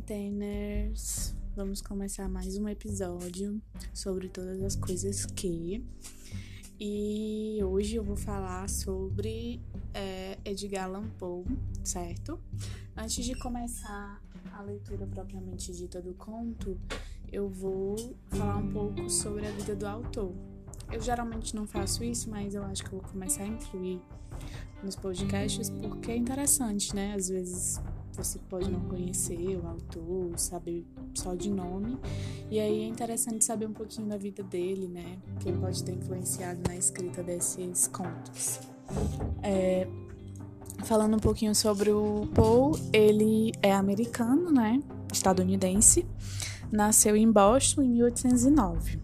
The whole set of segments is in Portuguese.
quarenteners! Vamos começar mais um episódio sobre todas as coisas que. E hoje eu vou falar sobre é, Edgar Allan Poe, certo? Antes de começar a leitura propriamente dita do conto, eu vou falar um pouco sobre a vida do autor. Eu geralmente não faço isso, mas eu acho que eu vou começar a incluir nos podcasts porque é interessante, né? Às vezes você pode não conhecer o autor, saber só de nome. E aí é interessante saber um pouquinho da vida dele, né? Que pode ter influenciado na escrita desses contos. É, falando um pouquinho sobre o Poe, ele é americano, né? Estadunidense. Nasceu em Boston em 1809.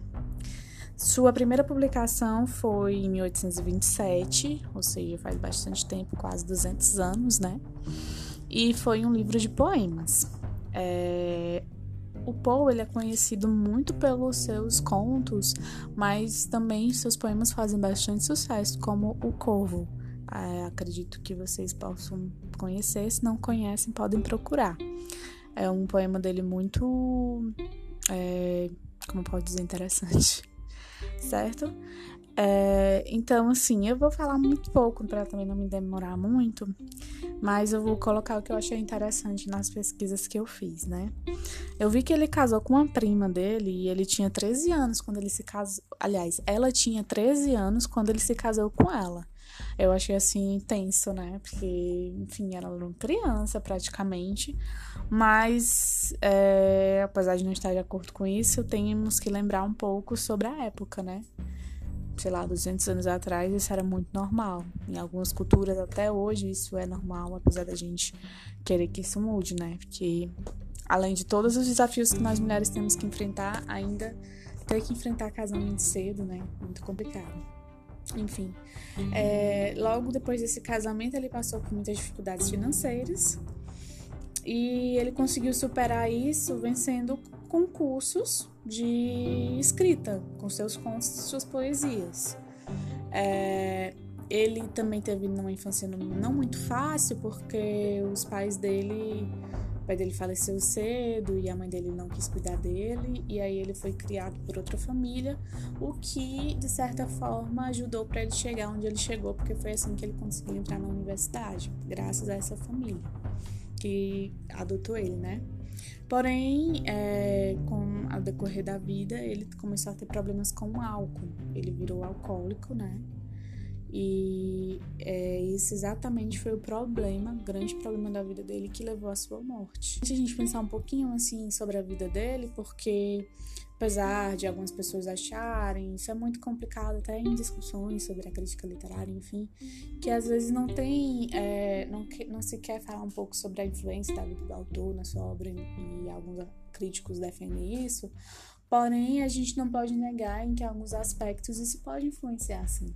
Sua primeira publicação foi em 1827, ou seja, faz bastante tempo, quase 200 anos, né? E foi um livro de poemas. É... O Poe ele é conhecido muito pelos seus contos, mas também seus poemas fazem bastante sucesso, como O Corvo. É, acredito que vocês possam conhecer, se não conhecem, podem procurar. É um poema dele muito, é, como pode dizer, interessante, certo? É, então, assim, eu vou falar muito pouco para também não me demorar muito, mas eu vou colocar o que eu achei interessante nas pesquisas que eu fiz, né? Eu vi que ele casou com uma prima dele e ele tinha 13 anos quando ele se casou. Aliás, ela tinha 13 anos quando ele se casou com ela. Eu achei assim intenso, né? Porque, enfim, era uma criança praticamente. Mas, é, apesar de não estar de acordo com isso, temos que lembrar um pouco sobre a época, né? Sei lá, 200 anos atrás, isso era muito normal. Em algumas culturas, até hoje, isso é normal, apesar da gente querer que isso mude, né? Porque, além de todos os desafios que nós mulheres temos que enfrentar, ainda ter que enfrentar casamento cedo, né? Muito complicado. Enfim, é, logo depois desse casamento, ele passou por muitas dificuldades financeiras e ele conseguiu superar isso vencendo concursos de escrita, com seus contos e suas poesias. É, ele também teve uma infância não muito fácil, porque os pais dele, o pai dele faleceu cedo e a mãe dele não quis cuidar dele, e aí ele foi criado por outra família, o que de certa forma ajudou para ele chegar onde ele chegou, porque foi assim que ele conseguiu entrar na universidade, graças a essa família que adotou ele, né? Porém, é, com o decorrer da vida, ele começou a ter problemas com o álcool. Ele virou alcoólico, né? E é, esse exatamente foi o problema, grande problema da vida dele que levou à sua morte. Antes de a gente pensar um pouquinho assim sobre a vida dele, porque apesar de algumas pessoas acharem, isso é muito complicado até em discussões sobre a crítica literária, enfim, que às vezes não tem, é, não, não se quer falar um pouco sobre a influência da vida do autor na sua obra e alguns críticos defendem isso, porém a gente não pode negar em que alguns aspectos isso pode influenciar, sim.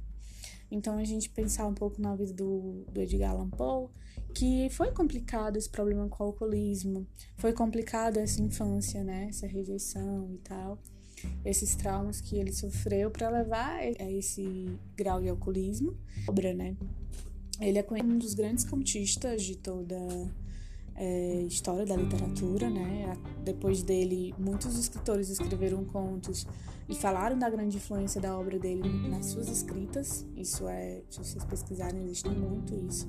Então a gente pensar um pouco na vida do, do Edgar Allan Poe, que foi complicado esse problema com o alcoolismo, foi complicado essa infância, né, essa rejeição e tal, esses traumas que ele sofreu para levar a esse grau de alcoolismo. Obra, né? Ele é um dos grandes contistas de toda é, história da literatura, né? Depois dele, muitos escritores escreveram contos e falaram da grande influência da obra dele nas suas escritas. Isso é, se vocês pesquisarem, existe muito isso.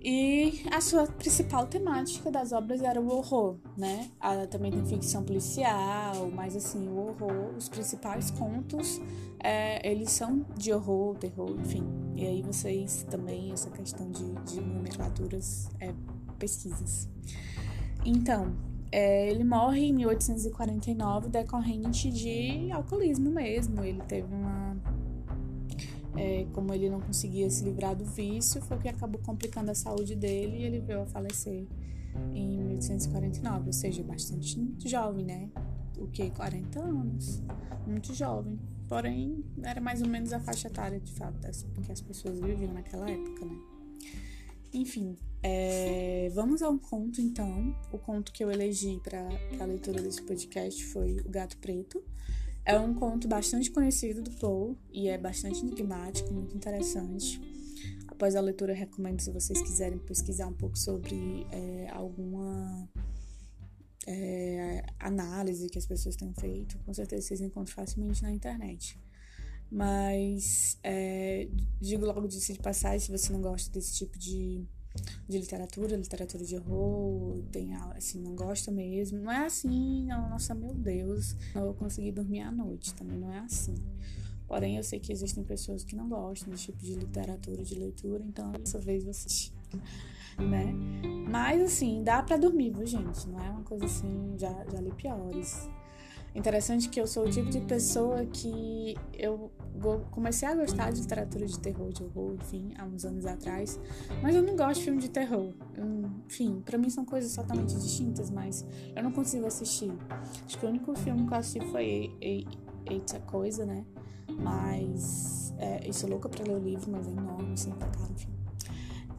E a sua principal temática das obras era o horror, né? Ela também tem ficção policial, mas assim, o horror, os principais contos, é, eles são de horror, terror, enfim. E aí vocês também, essa questão de, de nomenclaturas, é, pesquisas. Então, é, ele morre em 1849 decorrente de alcoolismo mesmo. Ele teve uma é, como ele não conseguia se livrar do vício, foi o que acabou complicando a saúde dele e ele veio a falecer em 1849, ou seja, bastante jovem, né? O que? 40 anos. Muito jovem. Porém, era mais ou menos a faixa etária, de fato, que as pessoas viviam naquela época, né? Enfim, é, vamos ao conto então. O conto que eu elegi para a leitura desse podcast foi O Gato Preto. É um conto bastante conhecido do Poe e é bastante enigmático, muito interessante. Após a leitura, recomendo se vocês quiserem pesquisar um pouco sobre é, alguma é, análise que as pessoas têm feito, com certeza vocês encontram facilmente na internet. Mas é, digo logo de de passagem, se você não gosta desse tipo de, de literatura, literatura de horror, tem assim, não gosta mesmo. Não é assim, não, nossa, meu Deus, não vou conseguir dormir à noite, também não é assim. Porém, eu sei que existem pessoas que não gostam desse tipo de literatura, de leitura, então dessa vez você né? Mas assim, dá para dormir, viu, gente? Não é uma coisa assim, já, já li piores. Interessante que eu sou o tipo de pessoa que eu comecei a gostar de literatura de terror, de horror, enfim, há uns anos atrás, mas eu não gosto de filme de terror. Eu, enfim, para mim são coisas totalmente distintas, mas eu não consigo assistir. Acho que o único filme que eu assisti foi Eita Coisa, né? Mas é, eu sou louca pra ler o livro, mas é enorme, assim, pra cara, enfim.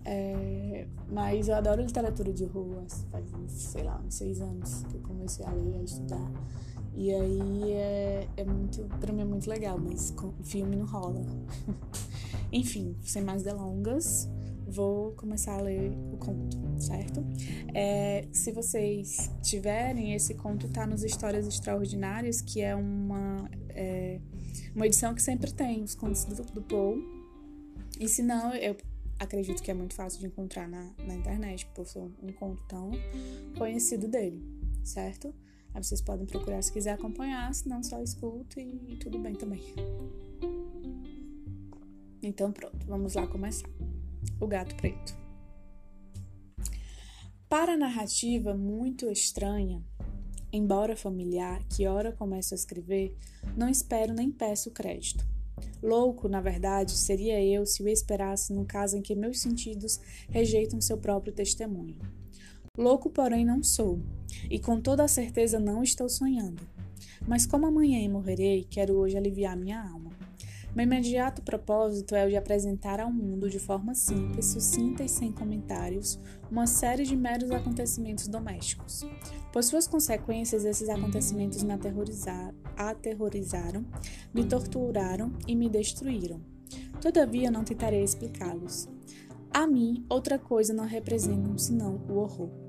É, mas eu adoro literatura de rua, faz, sei lá, uns seis anos que eu comecei a ler, a estudar. E aí é, é muito, pra mim é muito legal, mas com filme não rola. Enfim, sem mais delongas, vou começar a ler o conto, certo? É, se vocês tiverem, esse conto tá nos Histórias Extraordinárias, que é uma, é, uma edição que sempre tem os contos do, do Paul. E se não, eu acredito que é muito fácil de encontrar na, na internet, por ser um conto tão conhecido dele, certo? Aí vocês podem procurar se quiser acompanhar, se não só escuta e, tudo bem também. Então pronto, vamos lá começar. O gato preto. Para a narrativa muito estranha, embora familiar, que ora começo a escrever, não espero nem peço crédito. Louco, na verdade, seria eu se o esperasse no caso em que meus sentidos rejeitam seu próprio testemunho. Louco, porém, não sou, e com toda a certeza não estou sonhando. Mas como amanhã morrerei, quero hoje aliviar minha alma. Meu imediato propósito é o de apresentar ao mundo, de forma simples, sucinta e sem comentários, uma série de meros acontecimentos domésticos. Por suas consequências, esses acontecimentos me aterrorizaram, me torturaram e me destruíram. Todavia, não tentarei explicá-los. A mim, outra coisa não representam senão o horror.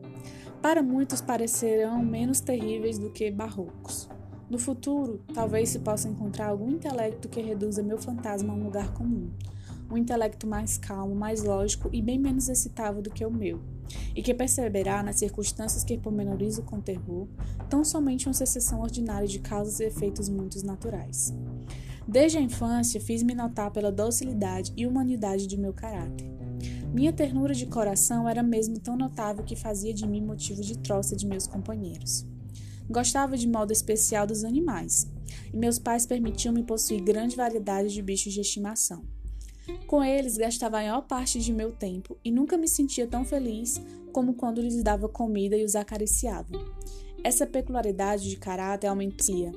Para muitos parecerão menos terríveis do que barrocos. No futuro, talvez se possa encontrar algum intelecto que reduza meu fantasma a um lugar comum. Um intelecto mais calmo, mais lógico e bem menos excitável do que o meu, e que perceberá nas circunstâncias que pormenorizo com terror, tão somente uma sucessão ordinária de causas e efeitos muitos naturais. Desde a infância, fiz-me notar pela docilidade e humanidade de meu caráter. Minha ternura de coração era mesmo tão notável que fazia de mim motivo de troça de meus companheiros. Gostava de modo especial dos animais, e meus pais permitiam-me possuir grande variedade de bichos de estimação. Com eles gastava a maior parte de meu tempo e nunca me sentia tão feliz como quando lhes dava comida e os acariciava. Essa peculiaridade de caráter aumentia,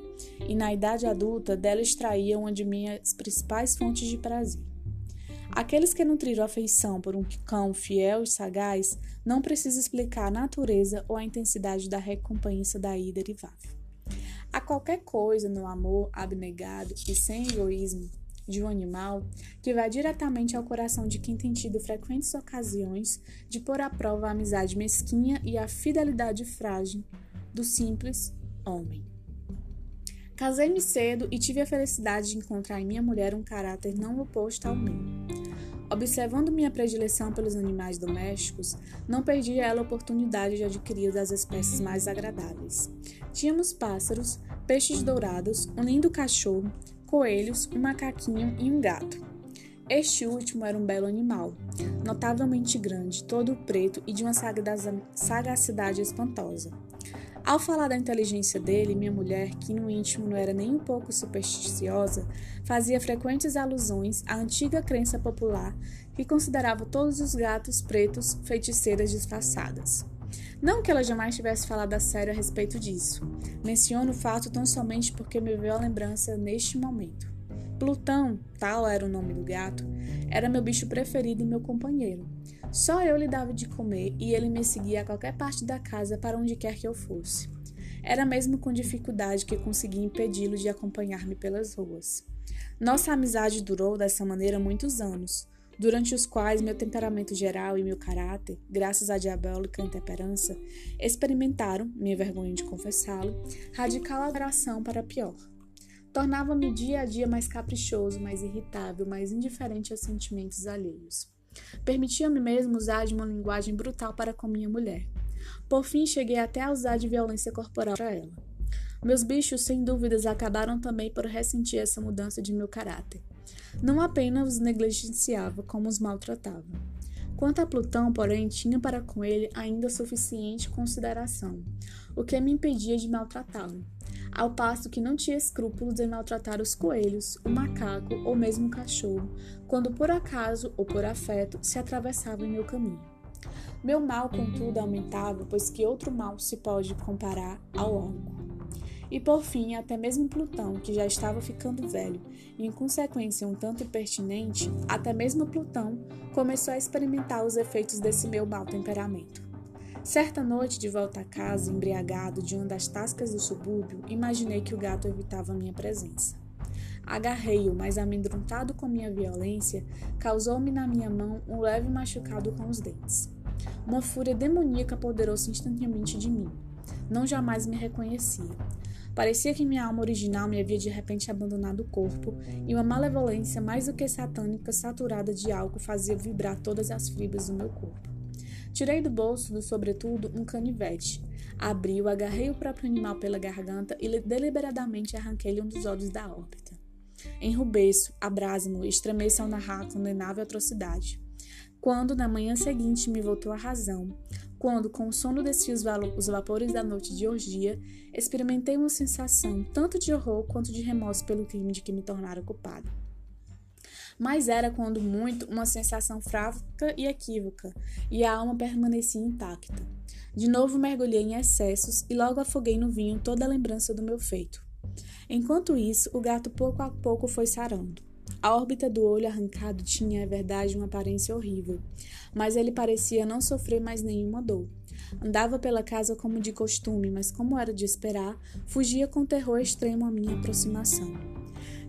e na idade adulta dela extraía uma de minhas principais fontes de prazer. Aqueles que nutriram afeição por um cão fiel e sagaz não precisam explicar a natureza ou a intensidade da recompensa daí derivável. Há qualquer coisa no amor abnegado e sem egoísmo de um animal que vai diretamente ao coração de quem tem tido frequentes ocasiões de pôr à prova a amizade mesquinha e a fidelidade frágil do simples homem. Casei-me cedo e tive a felicidade de encontrar em minha mulher um caráter não oposto ao meu. Observando minha predileção pelos animais domésticos, não perdi ela a oportunidade de adquirir das espécies mais agradáveis. Tínhamos pássaros, peixes dourados, um lindo cachorro, coelhos, um macaquinho e um gato. Este último era um belo animal, notavelmente grande, todo preto e de uma sagacidade espantosa. Ao falar da inteligência dele, minha mulher, que no íntimo não era nem um pouco supersticiosa, fazia frequentes alusões à antiga crença popular que considerava todos os gatos pretos feiticeiras disfarçadas. Não que ela jamais tivesse falado a sério a respeito disso. Menciono o fato tão somente porque me veio a lembrança neste momento. Plutão, tal era o nome do gato, era meu bicho preferido e meu companheiro. Só eu lhe dava de comer e ele me seguia a qualquer parte da casa para onde quer que eu fosse. Era mesmo com dificuldade que consegui impedi-lo de acompanhar-me pelas ruas. Nossa amizade durou dessa maneira muitos anos. durante os quais meu temperamento geral e meu caráter, graças à diabólica intemperança, experimentaram, minha vergonha de confessá-lo, radical alteração para pior. Tornava-me dia a dia mais caprichoso, mais irritável, mais indiferente a sentimentos alheios. Permitia-me mesmo usar de uma linguagem brutal para com minha mulher. Por fim, cheguei até a usar de violência corporal para ela. Meus bichos, sem dúvidas, acabaram também por ressentir essa mudança de meu caráter. Não apenas os negligenciava, como os maltratava. Quanto a Plutão, porém, tinha para com ele ainda suficiente consideração, o que me impedia de maltratá-lo, ao passo que não tinha escrúpulos em maltratar os coelhos, o macaco ou mesmo o cachorro, quando por acaso ou por afeto se atravessava em meu caminho. Meu mal, contudo, aumentava, pois que outro mal se pode comparar ao orco? E por fim, até mesmo Plutão, que já estava ficando velho e em consequência um tanto impertinente, até mesmo Plutão começou a experimentar os efeitos desse meu mau temperamento. Certa noite, de volta a casa, embriagado de uma das tascas do subúrbio, imaginei que o gato evitava minha presença. Agarrei-o, mas amedrontado com minha violência, causou-me na minha mão um leve machucado com os dentes. Uma fúria demoníaca apoderou-se instantaneamente de mim. Não jamais me reconhecia. Parecia que minha alma original me havia de repente abandonado o corpo, e uma malevolência mais do que satânica, saturada de álcool, fazia vibrar todas as fibras do meu corpo. Tirei do bolso do sobretudo um canivete. Abri-o, agarrei o próprio animal pela garganta e deliberadamente arranquei-lhe um dos olhos da órbita. Enrubeço, abraso-no e estremeço ao narrar a condenável atrocidade. Quando, na manhã seguinte, me voltou a razão, quando, com o sono desci os, os vapores da noite de orgia, experimentei uma sensação tanto de horror quanto de remorso pelo crime de que me tornara culpada. Mas era, quando muito, uma sensação fraca e equívoca, e a alma permanecia intacta. De novo mergulhei em excessos e logo afoguei no vinho toda a lembrança do meu feito. Enquanto isso, o gato pouco a pouco foi sarando. A órbita do olho arrancado tinha, é verdade, uma aparência horrível, mas ele parecia não sofrer mais nenhuma dor. Andava pela casa como de costume, mas, como era de esperar, fugia com terror extremo à minha aproximação.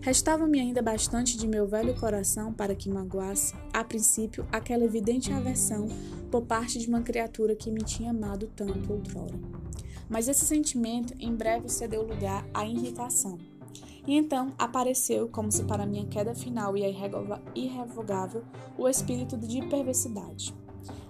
Restava-me ainda bastante de meu velho coração para que magoasse, a princípio, aquela evidente aversão por parte de uma criatura que me tinha amado tanto outrora. Mas esse sentimento em breve cedeu lugar à irritação. E então apareceu, como se para minha queda final e irrevogável, o espírito de perversidade.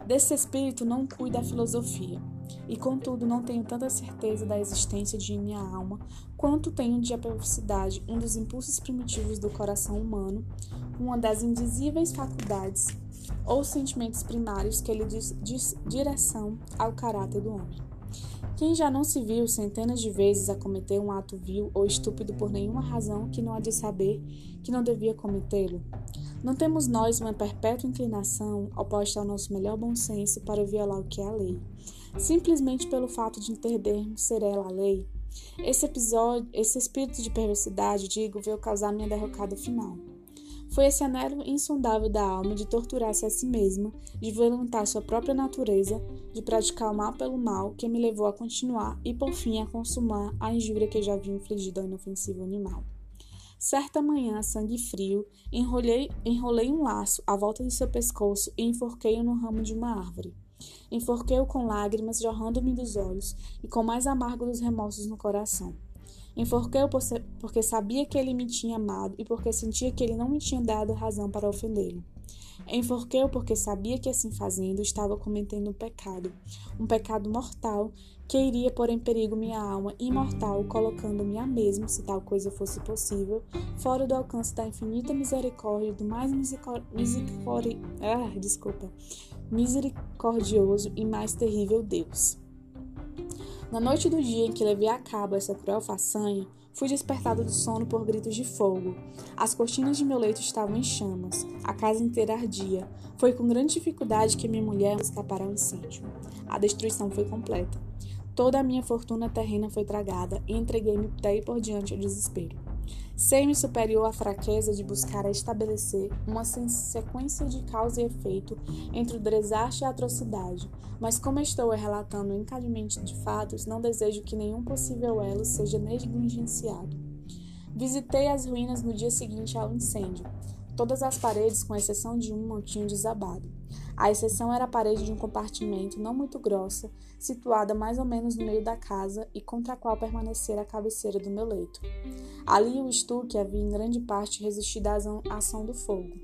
Desse espírito não cuida a filosofia, e contudo não tenho tanta certeza da existência de minha alma quanto tenho de a perversidade, um dos impulsos primitivos do coração humano, uma das indizíveis faculdades ou sentimentos primários que lhe diz, diz direção ao caráter do homem. Quem já não se viu centenas de vezes a cometer um ato vil ou estúpido por nenhuma razão que não há de saber que não devia cometê-lo? Não temos nós uma perpétua inclinação, oposta ao nosso melhor bom senso, para violar o que é a lei, simplesmente pelo fato de entendermos ser ela a lei? Esse episódio, esse espírito de perversidade, digo, veio causar minha derrocada final. Foi esse anelo insondável da alma de torturar-se a si mesma, de violentar sua própria natureza, de praticar o mal pelo mal, que me levou a continuar e, por fim, a consumar a injúria que já havia infligido ao inofensivo animal. Certa manhã, sangue frio, enrolei, enrolei um laço à volta de seu pescoço e enforquei-o no ramo de uma árvore. Enforquei-o com lágrimas jorrando-me dos olhos e com mais amargo dos remorsos no coração. Enforquei-o porque sabia que ele me tinha amado e porque sentia que ele não me tinha dado razão para ofendê-lo. Enforquei-o porque sabia que, assim fazendo, estava cometendo um pecado, um pecado mortal que iria pôr em perigo minha alma imortal, colocando-me a mesmo, se tal coisa fosse possível, fora do alcance da infinita misericórdia do mais misericórdia, ah, desculpa, misericordioso e mais terrível Deus. Na noite do dia em que levei a cabo essa cruel façanha, fui despertado do sono por gritos de fogo. As cortinas de meu leito estavam em chamas, a casa inteira ardia. Foi com grande dificuldade que minha mulher escapara ao incêndio. A destruição foi completa. Toda a minha fortuna terrena foi tragada e entreguei-me por diante ao desespero. Sei-me superior à fraqueza de buscar estabelecer uma sequência de causa e efeito entre o desastre e a atrocidade, mas como estou relatando encadeamento de fatos, não desejo que nenhum possível elo seja negligenciado. Visitei as ruínas no dia seguinte ao incêndio. Todas as paredes, com exceção de uma, tinham desabado. A exceção era a parede de um compartimento não muito grossa, situada mais ou menos no meio da casa e contra a qual permanecera a cabeceira do meu leito. Ali o estuque havia em grande parte resistido à ação do fogo,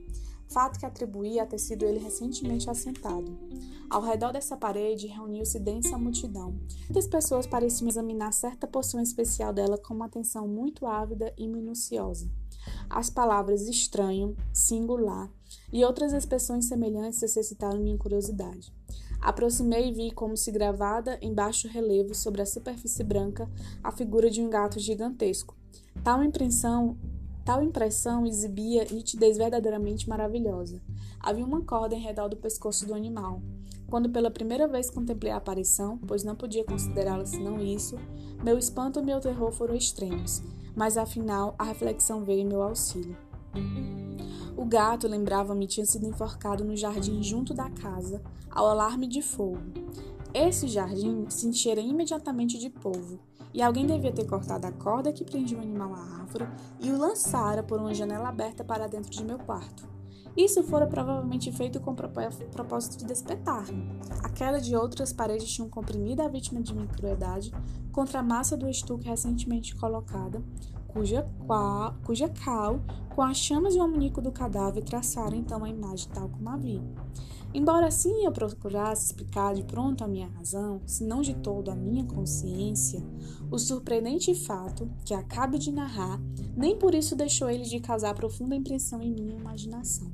fato que atribuía a ter sido ele recentemente assentado. Ao redor dessa parede reuniu-se densa multidão. Muitas pessoas pareciam examinar certa porção especial dela com uma atenção muito ávida e minuciosa. As palavras estranho, singular e outras expressões semelhantes necessitaram minha curiosidade. Aproximei e vi como se gravada em baixo relevo sobre a superfície branca a figura de um gato gigantesco. Tal impressão, tal impressão exibia nitidez verdadeiramente maravilhosa. Havia uma corda em redor do pescoço do animal. Quando pela primeira vez contemplei a aparição, pois não podia considerá-la senão isso, meu espanto e meu terror foram extremos mas afinal a reflexão veio em meu auxílio. O gato, lembrava-me, tinha sido enforcado no jardim junto da casa, ao alarme de fogo. Esse jardim se enchera imediatamente de polvo, e alguém devia ter cortado a corda que prendia o animal à árvore e o lançara por uma janela aberta para dentro de meu quarto. Isso fora provavelmente feito com o propósito de despetar-me. A queda de outras paredes tinham comprimido a vítima de minha crueldade contra a massa do estuque recentemente colocada, cuja, qua, cuja cal, com as chamas e o manico do cadáver, traçaram então a imagem tal como a vi. Embora assim eu procurasse explicar de pronto a minha razão, se não de todo a minha consciência, o surpreendente fato que acabo de narrar nem por isso deixou ele de causar profunda impressão em minha imaginação.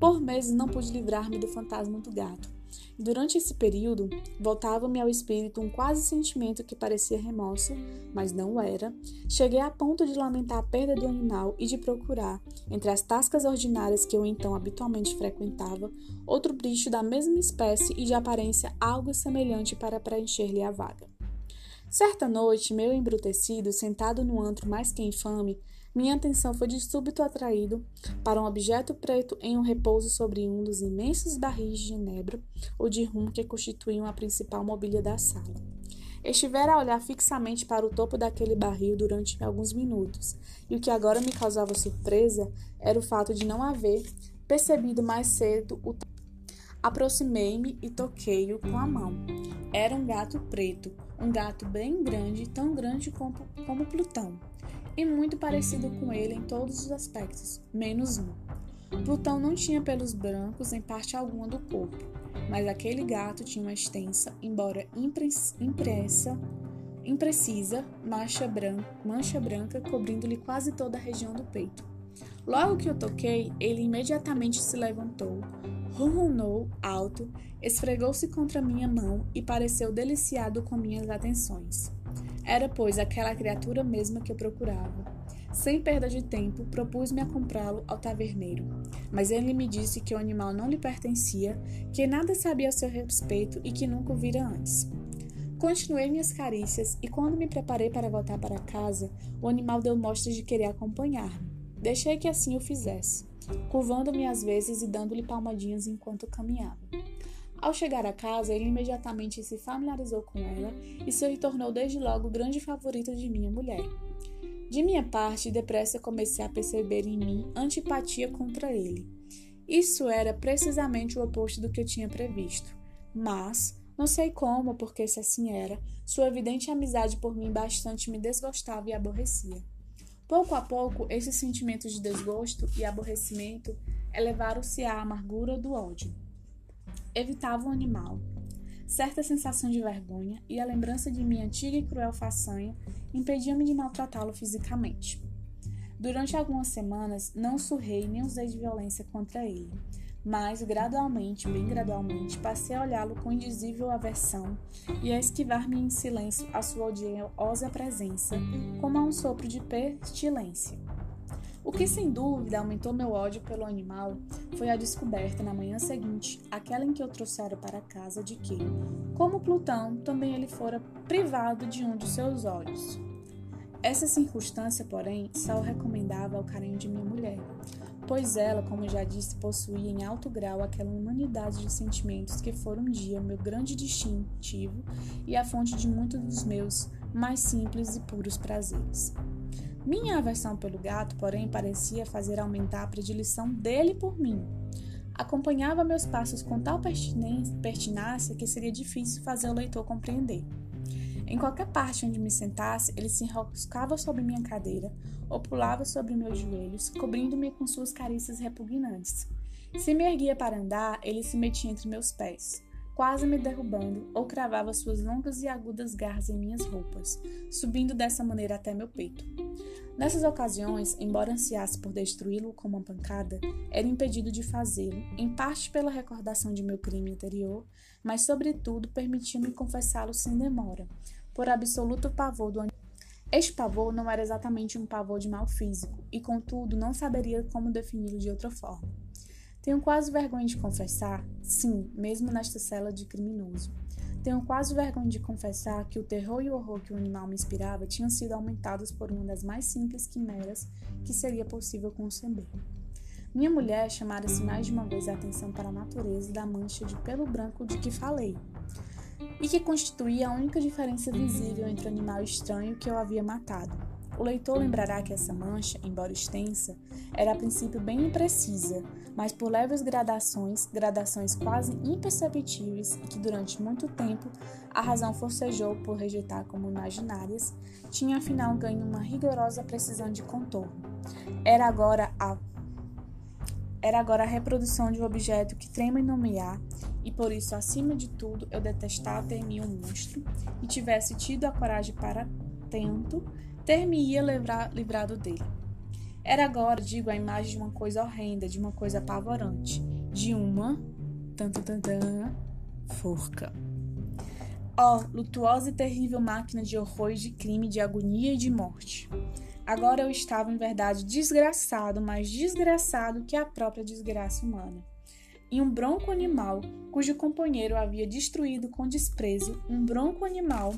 Por meses não pude livrar-me do fantasma do gato. Durante esse período, voltava-me ao espírito um quase sentimento que parecia remorso, mas não era. Cheguei a ponto de lamentar a perda do animal e de procurar, entre as tascas ordinárias que eu então habitualmente frequentava, outro bicho da mesma espécie e de aparência algo semelhante para preencher-lhe a vaga. Certa noite, meio embrutecido, sentado no antro mais que infame, minha atenção foi de súbito atraído para um objeto preto em um repouso sobre um dos imensos barris de genebra ou de rum que constituíam a principal mobília da sala. Estivera a olhar fixamente para o topo daquele barril durante alguns minutos, e o que agora me causava surpresa era o fato de não haver percebido mais cedo o. Aproximei-me e toquei-o com a mão. Era um gato preto, um gato bem grande, tão grande como, como Plutão e muito parecido com ele em todos os aspectos, menos um. Plutão não tinha pelos brancos em parte alguma do corpo, mas aquele gato tinha uma extensa, embora impressa, imprecisa, mancha branca, mancha branca cobrindo-lhe quase toda a região do peito. Logo que eu toquei, ele imediatamente se levantou, ronronou alto, esfregou-se contra minha mão e pareceu deliciado com minhas atenções. Era, pois, aquela criatura mesma que eu procurava. Sem perda de tempo, propus-me a comprá-lo ao taverneiro, mas ele me disse que o animal não lhe pertencia, que nada sabia a seu respeito e que nunca o vira antes. Continuei minhas carícias e, quando me preparei para voltar para casa, o animal deu mostras de querer acompanhar-me. Deixei que assim o fizesse, curvando-me às vezes e dando-lhe palmadinhas enquanto caminhava. Ao chegar a casa, ele imediatamente se familiarizou com ela e se tornou desde logo grande favorito de minha mulher. De minha parte, depressa comecei a perceber em mim antipatia contra ele. Isso era precisamente o oposto do que eu tinha previsto. Mas, não sei como, porque se assim era, sua evidente amizade por mim bastante me desgostava e aborrecia. Pouco a pouco, esses sentimentos de desgosto e aborrecimento elevaram-se à amargura do ódio evitava o animal. Certa sensação de vergonha e a lembrança de minha antiga e cruel façanha impediam-me de maltratá-lo fisicamente. Durante algumas semanas, não surrei nem usei de violência contra ele, mas gradualmente, bem gradualmente, passei a olhá-lo com indizível aversão e a esquivar-me em silêncio a sua odiosa presença, como a um sopro de pestilência. O que sem dúvida aumentou meu ódio pelo animal foi a descoberta na manhã seguinte, aquela em que eu trouxera para casa, de que, como Plutão, também ele fora privado de um de seus olhos. Essa circunstância, porém, só recomendava ao carinho de minha mulher, pois ela, como já disse, possuía em alto grau aquela humanidade de sentimentos que foram um dia meu grande distintivo e a fonte de muitos dos meus mais simples e puros prazeres. Minha aversão pelo gato, porém, parecia fazer aumentar a predileção dele por mim. Acompanhava meus passos com tal pertinácia que seria difícil fazer o leitor compreender. Em qualquer parte onde me sentasse, ele se enroscava sobre minha cadeira ou pulava sobre meus joelhos, cobrindo-me com suas carícias repugnantes. Se me erguia para andar, ele se metia entre meus pés quase me derrubando, ou cravava suas longas e agudas garras em minhas roupas, subindo dessa maneira até meu peito. Nessas ocasiões, embora ansiasse por destruí-lo com uma pancada, era impedido de fazê-lo, em parte pela recordação de meu crime anterior, mas sobretudo permitiu-me confessá-lo sem demora, por absoluto pavor do este pavor não era exatamente um pavor de mal físico, e contudo não saberia como defini-lo de outra forma. Tenho quase vergonha de confessar, sim, mesmo nesta cela de criminoso. Tenho quase vergonha de confessar que o terror e o horror que o animal me inspirava tinham sido aumentados por uma das mais simples quimeras que seria possível conceber. Minha mulher chamara-se mais de uma vez a atenção para a natureza da mancha de pelo branco de que falei, e que constituía a única diferença visível entre o animal estranho que eu havia matado. O leitor lembrará que essa mancha, embora extensa, era a princípio bem imprecisa, mas por leves gradações, gradações quase imperceptíveis e que durante muito tempo a razão forcejou por rejeitar como imaginárias, tinha afinal ganho uma rigorosa precisão de contorno. Era agora a era agora a reprodução de um objeto que trema em nomear, e por isso, acima de tudo, eu detestava ter-me um monstro e tivesse tido a coragem para tento, ter-me-ia livrado dele. Era agora, digo, a imagem de uma coisa horrenda, de uma coisa apavorante, de uma tan, tan, tan, forca. Ó, oh, lutuosa e terrível máquina de horror e de crime, de agonia e de morte. Agora eu estava, em verdade, desgraçado, mais desgraçado que a própria desgraça humana. E um bronco animal, cujo companheiro havia destruído com desprezo, um bronco animal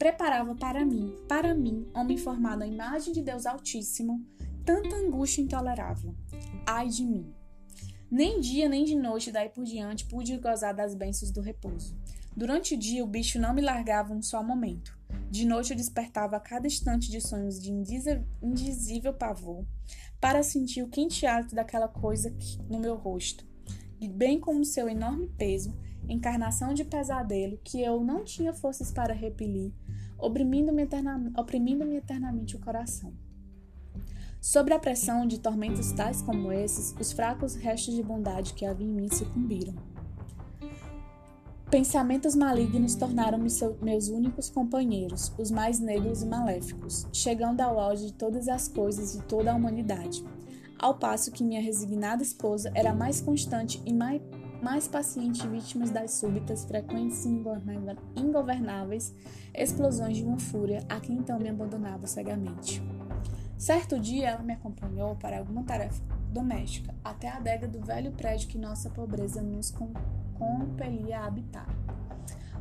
preparava para mim, para mim, homem formado à imagem de Deus Altíssimo, tanta angústia intolerável. Ai de mim! Nem dia nem de noite daí por diante pude gozar das bênçãos do repouso. Durante o dia o bicho não me largava um só momento. De noite eu despertava a cada instante de sonhos de indizível pavor, para sentir o quente hálito daquela coisa no meu rosto, e bem como seu enorme peso, encarnação de pesadelo que eu não tinha forças para repelir, oprimindo-me eternamente, oprimindo eternamente o coração. Sob a pressão de tormentos tais como esses, os fracos restos de bondade que havia em mim sucumbiram. Pensamentos malignos tornaram-me meus únicos companheiros, os mais negros e maléficos, chegando ao auge de todas as coisas e toda a humanidade, ao passo que minha resignada esposa era mais constante e mais, mais paciente vítima das súbitas, frequentes e ingovernáveis explosões de uma fúria a que então me abandonava cegamente. Certo dia ela me acompanhou para alguma tarefa doméstica até a adega do velho prédio que nossa pobreza nos compelia a habitar.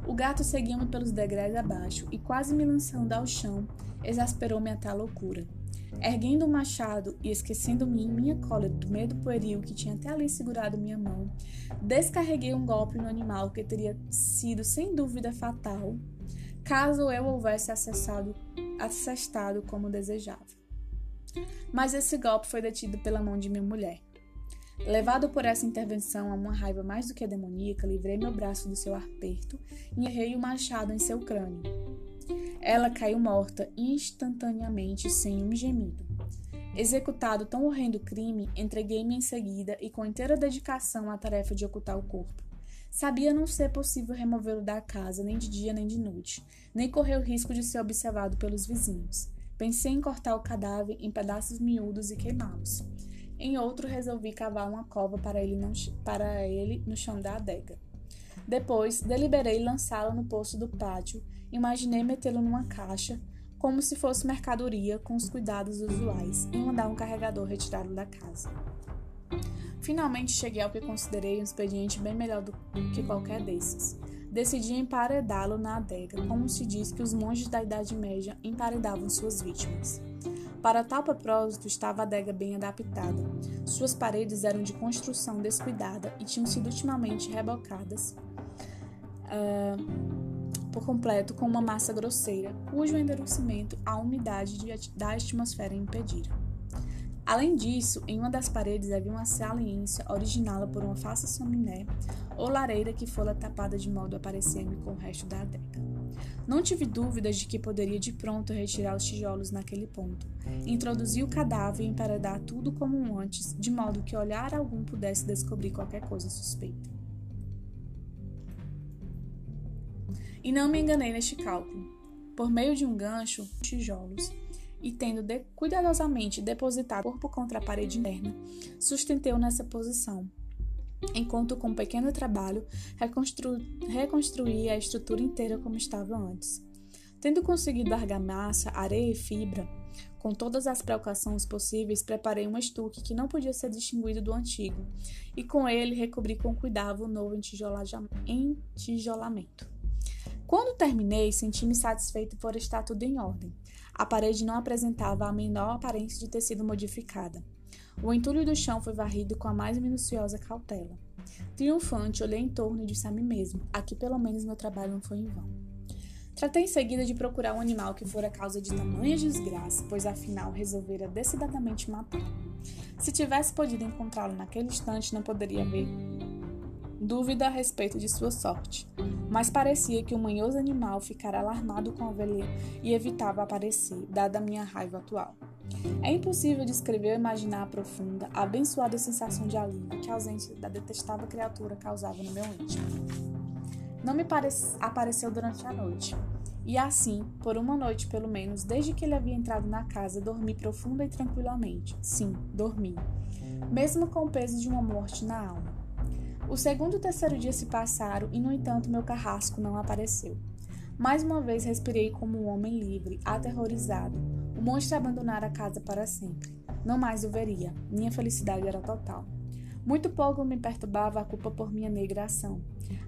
O gato seguia-me pelos degraus abaixo e, quase me lançando ao chão, exasperou-me até a loucura. Erguendo o machado e esquecendo-me em minha cólera do medo pueril que tinha até ali segurado minha mão, descarreguei um golpe no animal que teria sido sem dúvida fatal caso eu houvesse acessado, acessado como desejava. Mas esse golpe foi detido pela mão de minha mulher. Levado por essa intervenção a uma raiva mais do que demoníaca, livrei meu braço do seu aperto e errei o machado em seu crânio. Ela caiu morta instantaneamente, sem um gemido. Executado tão horrendo crime, entreguei-me em seguida e com inteira dedicação à tarefa de ocultar o corpo. Sabia não ser possível removê-lo da casa, nem de dia nem de noite, nem correr o risco de ser observado pelos vizinhos. Pensei em cortar o cadáver em pedaços miúdos e queimá-los. Em outro, resolvi cavar uma cova para ele, não, para ele no chão da adega. Depois, deliberei lançá-lo no poço do pátio. Imaginei metê-lo numa caixa, como se fosse mercadoria, com os cuidados usuais, e mandar um carregador retirá-lo da casa. Finalmente cheguei ao que considerei um expediente bem melhor do que qualquer desses decidiu emparedá-lo na adega, como se diz que os monges da Idade Média emparedavam suas vítimas. Para tal propósito estava a adega bem adaptada. Suas paredes eram de construção descuidada e tinham sido ultimamente rebocadas. Uh, por completo com uma massa grosseira, cujo endurecimento a umidade da atmosfera impedira. Além disso, em uma das paredes havia uma saliência originada por uma falsa chaminé ou lareira que fora tapada de modo a parecer-me com o resto da adega. Não tive dúvidas de que poderia de pronto retirar os tijolos naquele ponto, introduzir o cadáver e emparedar tudo como antes, de modo que olhar algum pudesse descobrir qualquer coisa suspeita. E não me enganei neste cálculo. Por meio de um gancho, tijolos, e tendo de, cuidadosamente depositado o corpo contra a parede interna, sustentei-o nessa posição, enquanto com um pequeno trabalho reconstru, reconstruí a estrutura inteira como estava antes. Tendo conseguido argamassa, areia e fibra, com todas as precauções possíveis, preparei um estuque que não podia ser distinguido do antigo, e com ele recobri com cuidado o novo entijolamento. Quando terminei, senti-me satisfeito por estar tudo em ordem. A parede não apresentava a menor aparência de ter sido modificada. O entulho do chão foi varrido com a mais minuciosa cautela. Triunfante, olhei em torno e disse a mim mesmo: aqui pelo menos meu trabalho não foi em vão. Tratei em seguida de procurar um animal que fora causa de tamanha desgraça, pois afinal resolvera decididamente matar. Se tivesse podido encontrá-lo naquele instante, não poderia haver dúvida a respeito de sua sorte, mas parecia que o manhoso animal ficara alarmado com a ovelha e evitava aparecer, dada a minha raiva atual. É impossível descrever ou imaginar a profunda, abençoada sensação de alívio que a ausência da detestável criatura causava no meu íntimo. Não me apareceu durante a noite, e assim, por uma noite pelo menos, desde que ele havia entrado na casa, dormi profunda e tranquilamente. Sim, dormi, mesmo com o peso de uma morte na alma. O segundo e terceiro dia se passaram e, no entanto, meu carrasco não apareceu. Mais uma vez respirei como um homem livre, aterrorizado. O monstro abandonara a casa para sempre. Não mais o veria. Minha felicidade era total. Muito pouco me perturbava a culpa por minha negra ação.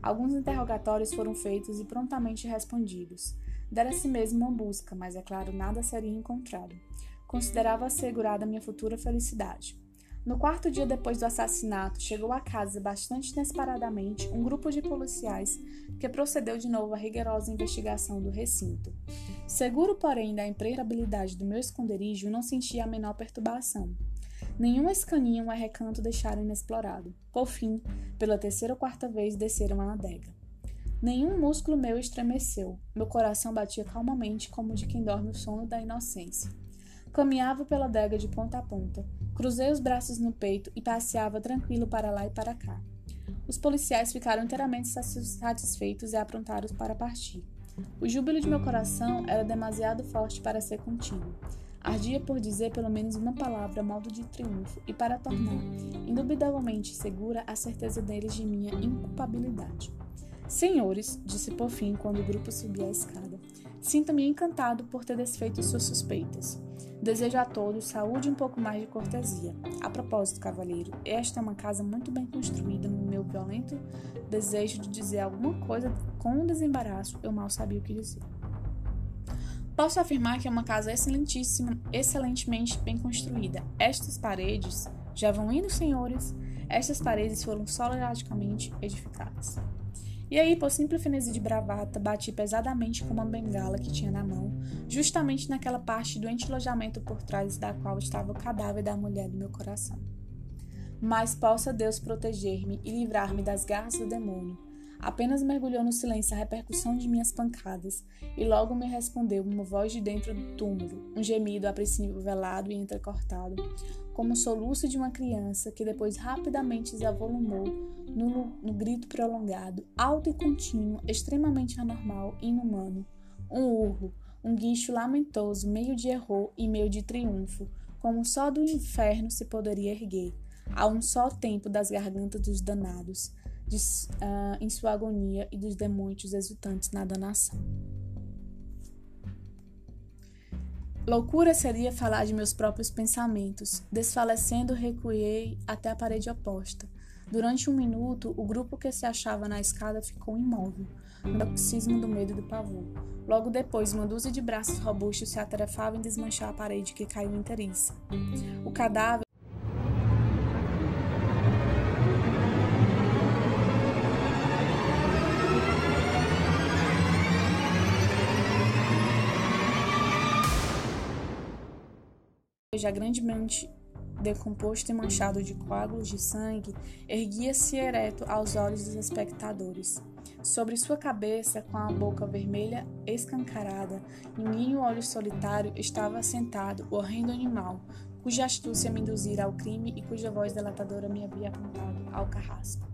Alguns interrogatórios foram feitos e prontamente respondidos. Dera-se mesmo uma busca, mas é claro, nada seria encontrado. Considerava assegurada minha futura felicidade. No quarto dia depois do assassinato, chegou à casa bastante inesperadamente um grupo de policiais que procedeu de novo à rigorosa investigação do recinto. Seguro, porém, da impregnabilidade do meu esconderijo, não sentia a menor perturbação. Nenhum escaninho ou recanto deixaram inexplorado. Por fim, pela terceira ou quarta vez, desceram a adega. Nenhum músculo meu estremeceu. Meu coração batia calmamente como de quem dorme o sono da inocência. Caminhava pela adega de ponta a ponta, Cruzei os braços no peito e passeava tranquilo para lá e para cá. Os policiais ficaram inteiramente satisfeitos e aprontaram para partir. O júbilo de meu coração era demasiado forte para ser contínuo. Ardia por dizer pelo menos uma palavra a modo de triunfo e para tornar, indubitavelmente segura, a certeza deles de minha inculpabilidade. Senhores, disse por fim quando o grupo subia a escada, sinto-me encantado por ter desfeito suas suspeitas. Desejo a todos saúde e um pouco mais de cortesia. A propósito, cavalheiro, esta é uma casa muito bem construída. No meu violento desejo de dizer alguma coisa com um desembaraço, eu mal sabia o que dizer. Posso afirmar que é uma casa excelentíssima, excelentemente bem construída. Estas paredes, já vão indo, senhores, estas paredes foram solidariamente edificadas. E aí, por simples frenesi de bravata, bati pesadamente com uma bengala que tinha na mão, justamente naquela parte do entilojamento por trás da qual estava o cadáver da mulher do meu coração. Mas possa Deus proteger-me e livrar-me das garras do demônio. Apenas mergulhou no silêncio a repercussão de minhas pancadas, e logo me respondeu uma voz de dentro do túmulo, um gemido a princípio velado e entrecortado, como o soluço de uma criança que depois rapidamente se avolumou no, no grito prolongado, alto e contínuo, extremamente anormal e inumano. Um urro, um guincho lamentoso, meio de erro e meio de triunfo, como só do inferno se poderia erguer, a um só tempo das gargantas dos danados, de, uh, em sua agonia e dos demônios exultantes na danação. Loucura seria falar de meus próprios pensamentos. Desfalecendo, recuei até a parede oposta. Durante um minuto, o grupo que se achava na escada ficou imóvel, no paroxismo do medo e do pavor. Logo depois, uma dúzia de braços robustos se atarefava em desmanchar a parede que caiu inteiriça. O cadáver já grandemente decomposto e manchado de coágulos de sangue, erguia-se ereto aos olhos dos espectadores. Sobre sua cabeça, com a boca vermelha escancarada, ninguém o olho solitário estava sentado o horrendo animal, cuja astúcia me induzira ao crime e cuja voz delatadora me havia apontado ao carrasco.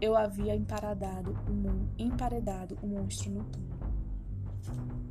Eu havia emparedado o, emparedado o monstro no túmulo.